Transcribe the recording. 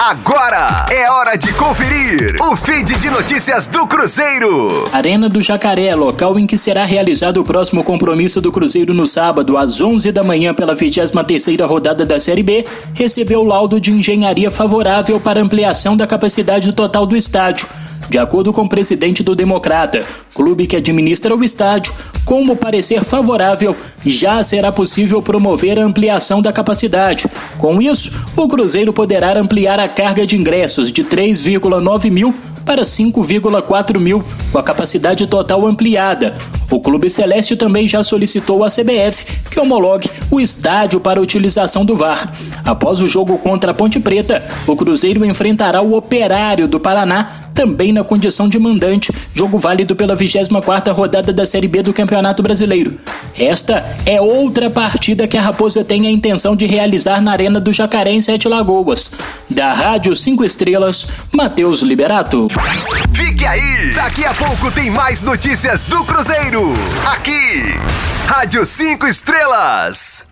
Agora é hora de conferir o feed de notícias do Cruzeiro. Arena do Jacaré, local em que será realizado o próximo compromisso do Cruzeiro no sábado, às 11 da manhã, pela 23ª rodada da Série B, recebeu laudo de engenharia favorável para ampliação da capacidade total do estádio. De acordo com o presidente do Democrata, clube que administra o estádio, como parecer favorável, já será possível promover a ampliação da capacidade. Com isso, o Cruzeiro poderá ampliar a carga de ingressos de 3,9 mil para 5,4 mil, com a capacidade total ampliada. O Clube Celeste também já solicitou à CBF que homologue o estádio para utilização do VAR. Após o jogo contra a Ponte Preta, o Cruzeiro enfrentará o Operário do Paraná também na condição de mandante, jogo válido pela 24ª rodada da Série B do Campeonato Brasileiro. Esta é outra partida que a Raposa tem a intenção de realizar na Arena do Jacaré em Sete Lagoas. Da Rádio 5 Estrelas, Matheus Liberato. Fique aí! Daqui a pouco tem mais notícias do Cruzeiro. Aqui, Rádio 5 Estrelas.